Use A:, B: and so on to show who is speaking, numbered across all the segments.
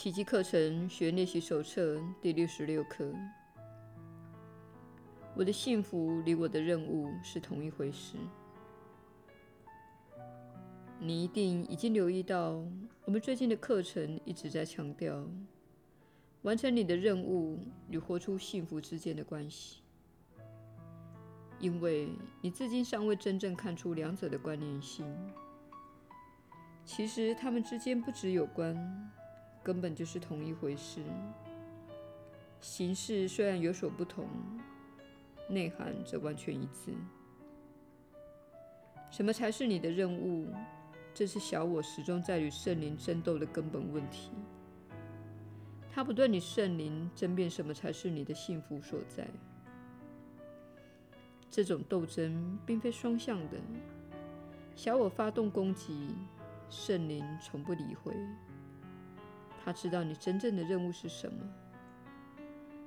A: 奇迹课程学练习手册第六十六课。我的幸福离我的任务是同一回事。你一定已经留意到，我们最近的课程一直在强调，完成你的任务与活出幸福之间的关系。因为你至今尚未真正看出两者的关联性。其实它们之间不只有关，根本就是同一回事。形式虽然有所不同，内涵则完全一致。什么才是你的任务？这是小我始终在与圣灵争斗的根本问题。他不断与圣灵争辩什么才是你的幸福所在。这种斗争并非双向的。小我发动攻击，圣灵从不理会。他知道你真正的任务是什么。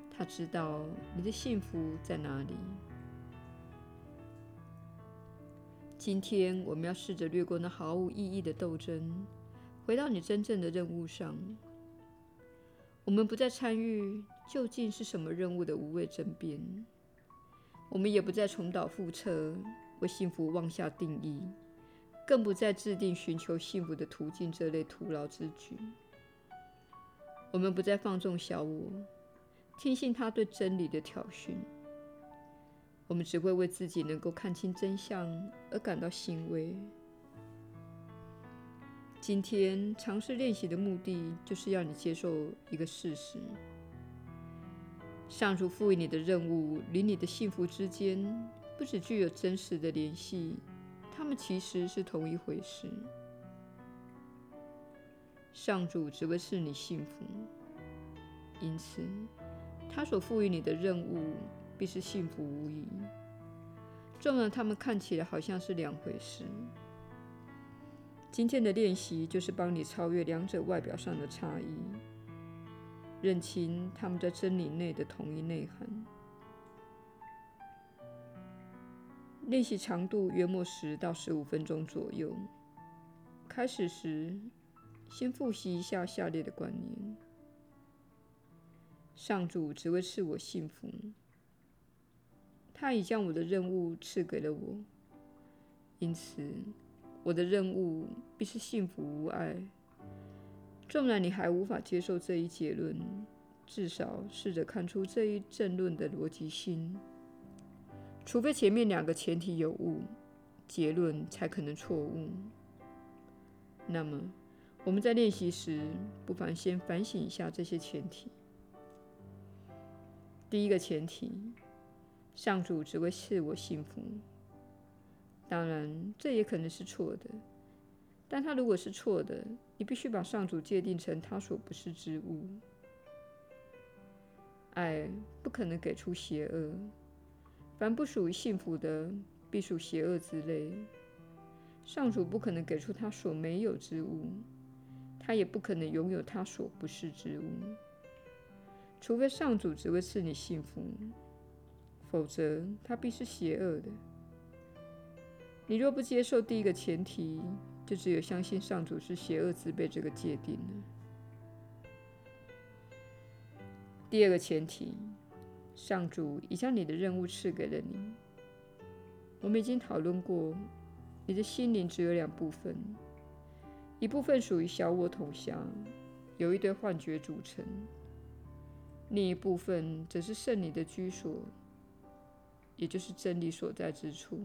A: 他知道你的幸福在哪里。今天我们要试着略过那毫无意义的斗争，回到你真正的任务上。我们不再参与究竟是什么任务的无谓争辩，我们也不再重蹈覆辙，为幸福妄下定义，更不再制定寻求幸福的途径这类徒劳之举。我们不再放纵小我，听信他对真理的挑衅。我们只会为自己能够看清真相而感到欣慰。今天尝试练习的目的，就是要你接受一个事实：上主赋予你的任务与你的幸福之间，不只具有真实的联系，它们其实是同一回事。上主只会赐你幸福，因此，他所赋予你的任务。必是幸福无疑，纵然他们看起来好像是两回事。今天的练习就是帮你超越两者外表上的差异，认清他们在真理内的同一内涵。练习长度约莫十到十五分钟左右。开始时，先复习一下下列的观念：上主只会赐我幸福。他已将我的任务赐给了我，因此我的任务必是幸福无碍。纵然你还无法接受这一结论，至少试着看出这一正论的逻辑性。除非前面两个前提有误，结论才可能错误。那么我们在练习时，不妨先反省一下这些前提。第一个前提。上主只会赐我幸福，当然这也可能是错的。但他如果是错的，你必须把上主界定成他所不是之物。爱不可能给出邪恶，凡不属于幸福的，必属邪恶之类。上主不可能给出他所没有之物，他也不可能拥有他所不是之物，除非上主只会赐你幸福。否则，他必是邪恶的。你若不接受第一个前提，就只有相信上主是邪恶之辈这个界定了。第二个前提，上主已将你的任务赐给了你。我们已经讨论过，你的心灵只有两部分，一部分属于小我统辖，由一堆幻觉组成；另一部分则是圣灵的居所。也就是真理所在之处，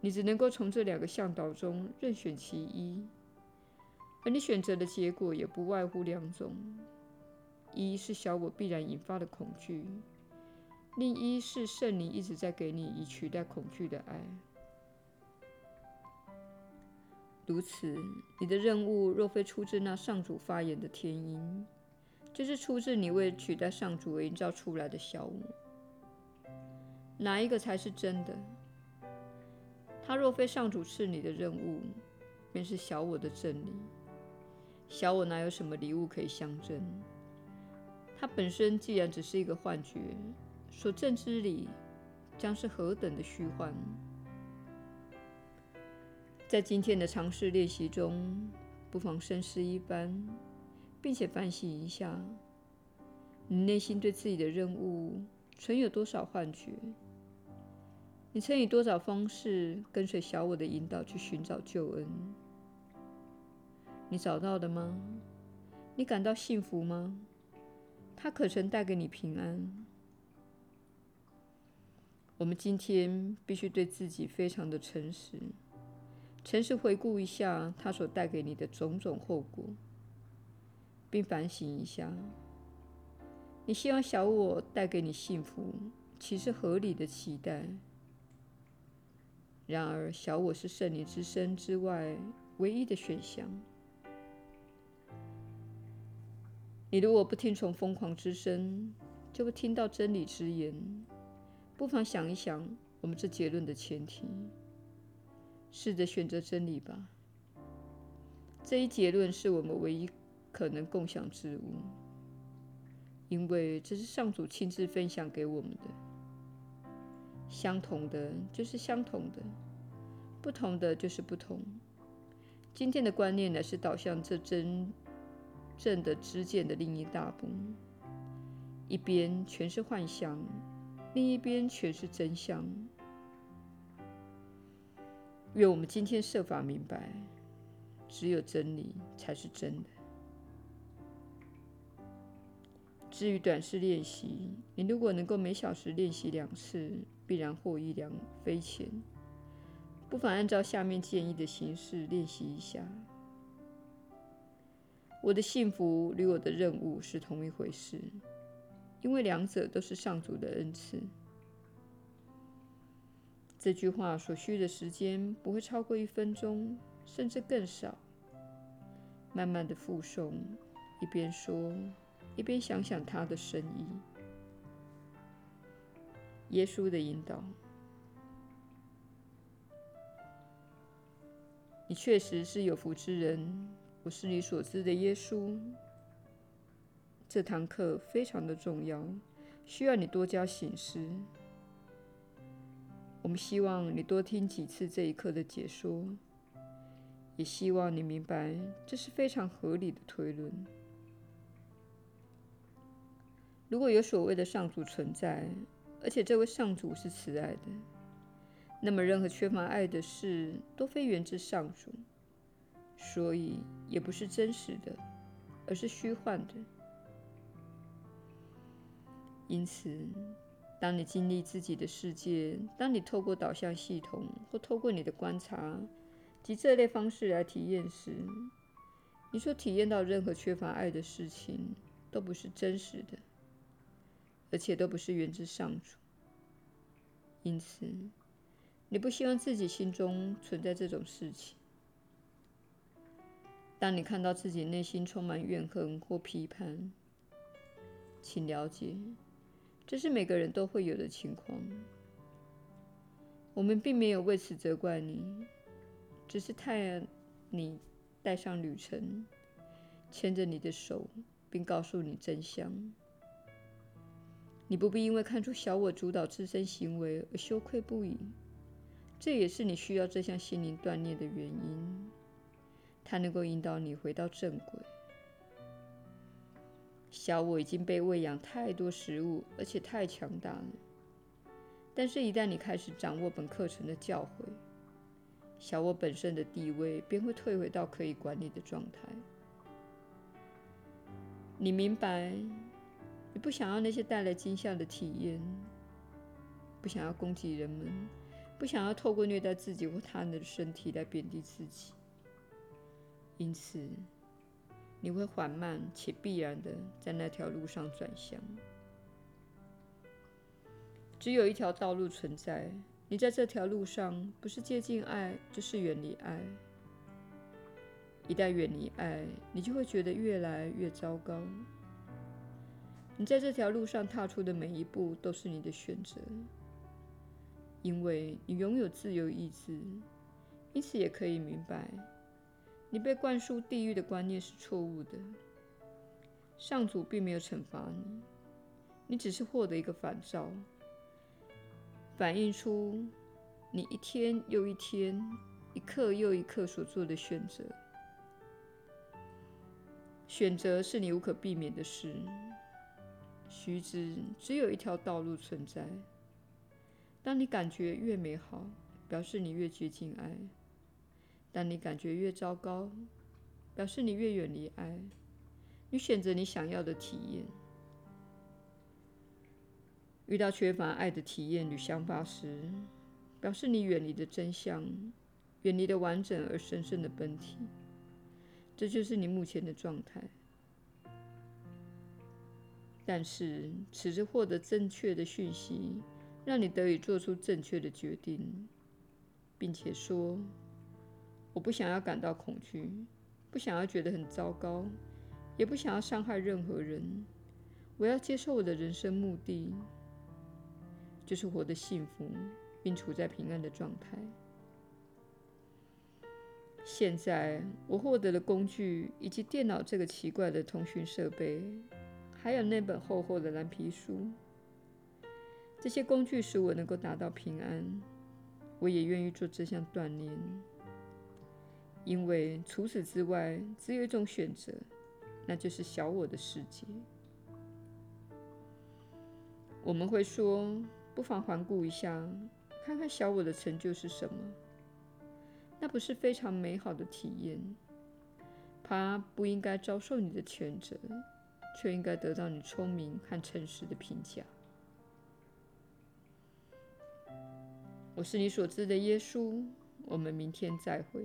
A: 你只能够从这两个向导中任选其一，而你选择的结果也不外乎两种：一是小我必然引发的恐惧，另一是圣灵一直在给你以取代恐惧的爱。如此，你的任务若非出自那上主发言的天音，就是出自你为取代上主而营造出来的小我。哪一个才是真的？他若非上主赐你的任务，便是小我的真理。小我哪有什么礼物可以相争？它本身既然只是一个幻觉，所证之理将是何等的虚幻！在今天的尝试练习中，不妨深思一番，并且反省一下，你内心对自己的任务存有多少幻觉？你曾以多少方式跟随小我的引导去寻找救恩？你找到的吗？你感到幸福吗？它可曾带给你平安？我们今天必须对自己非常的诚实，诚实回顾一下它所带给你的种种后果，并反省一下：你希望小我带给你幸福，其实合理的期待？然而，小我是圣灵之声之外唯一的选项。你如果不听从疯狂之声，就会听到真理之言。不妨想一想，我们这结论的前提，试着选择真理吧。这一结论是我们唯一可能共享之物，因为这是上主亲自分享给我们的。相同的就是相同的，不同的就是不同。今天的观念乃是导向这真正的知见的另一大步，一边全是幻象。另一边全是真相。愿我们今天设法明白，只有真理才是真的。至于短视练习，你如果能够每小时练习两次，必然获益良匪浅。不妨按照下面建议的形式练习一下。我的幸福与我的任务是同一回事。因为两者都是上主的恩赐。这句话所需的时间不会超过一分钟，甚至更少。慢慢的复诵，一边说，一边想想它的深意。耶稣的引导，你确实是有福之人。我是你所知的耶稣。这堂课非常的重要，需要你多加省思。我们希望你多听几次这一课的解说，也希望你明白这是非常合理的推论。如果有所谓的上主存在，而且这位上主是慈爱的，那么任何缺乏爱的事都非源自上主，所以也不是真实的，而是虚幻的。因此，当你经历自己的世界，当你透过导向系统或透过你的观察及这类方式来体验时，你所体验到任何缺乏爱的事情都不是真实的，而且都不是源自上主。因此，你不希望自己心中存在这种事情。当你看到自己内心充满怨恨或批判，请了解。这是每个人都会有的情况。我们并没有为此责怪你，只是带你带上旅程，牵着你的手，并告诉你真相。你不必因为看出小我主导自身行为而羞愧不已，这也是你需要这项心灵锻炼的原因。它能够引导你回到正轨。小我已经被喂养太多食物，而且太强大了。但是，一旦你开始掌握本课程的教诲，小我本身的地位便会退回到可以管理的状态。你明白，你不想要那些带来惊吓的体验，不想要攻击人们，不想要透过虐待自己或他人的身体来贬低自己。因此，你会缓慢且必然地在那条路上转向。只有一条道路存在，你在这条路上不是接近爱，就是远离爱。一旦远离爱，你就会觉得越来越糟糕。你在这条路上踏出的每一步都是你的选择，因为你拥有自由意志，因此也可以明白。你被灌输地狱的观念是错误的。上主并没有惩罚你，你只是获得一个反照，反映出你一天又一天、一刻又一刻所做的选择。选择是你无可避免的事。须知，只有一条道路存在。当你感觉越美好，表示你越接近爱；当你感觉越糟糕，表示你越远离爱。你选择你想要的体验。遇到缺乏爱的体验与想法时，表示你远离的真相，远离的完整而神圣的本体。这就是你目前的状态。但是，此时获得正确的讯息，让你得以做出正确的决定，并且说：“我不想要感到恐惧，不想要觉得很糟糕，也不想要伤害任何人。我要接受我的人生目的。”就是活得幸福，并处在平安的状态。现在，我获得了工具以及电脑这个奇怪的通讯设备，还有那本厚厚的蓝皮书。这些工具使我能够达到平安。我也愿意做这项锻炼，因为除此之外，只有一种选择，那就是小我的世界。我们会说。不妨环顾一下，看看小我的成就是什么？那不是非常美好的体验？它不应该遭受你的谴责，却应该得到你聪明和诚实的评价。我是你所知的耶稣。我们明天再会。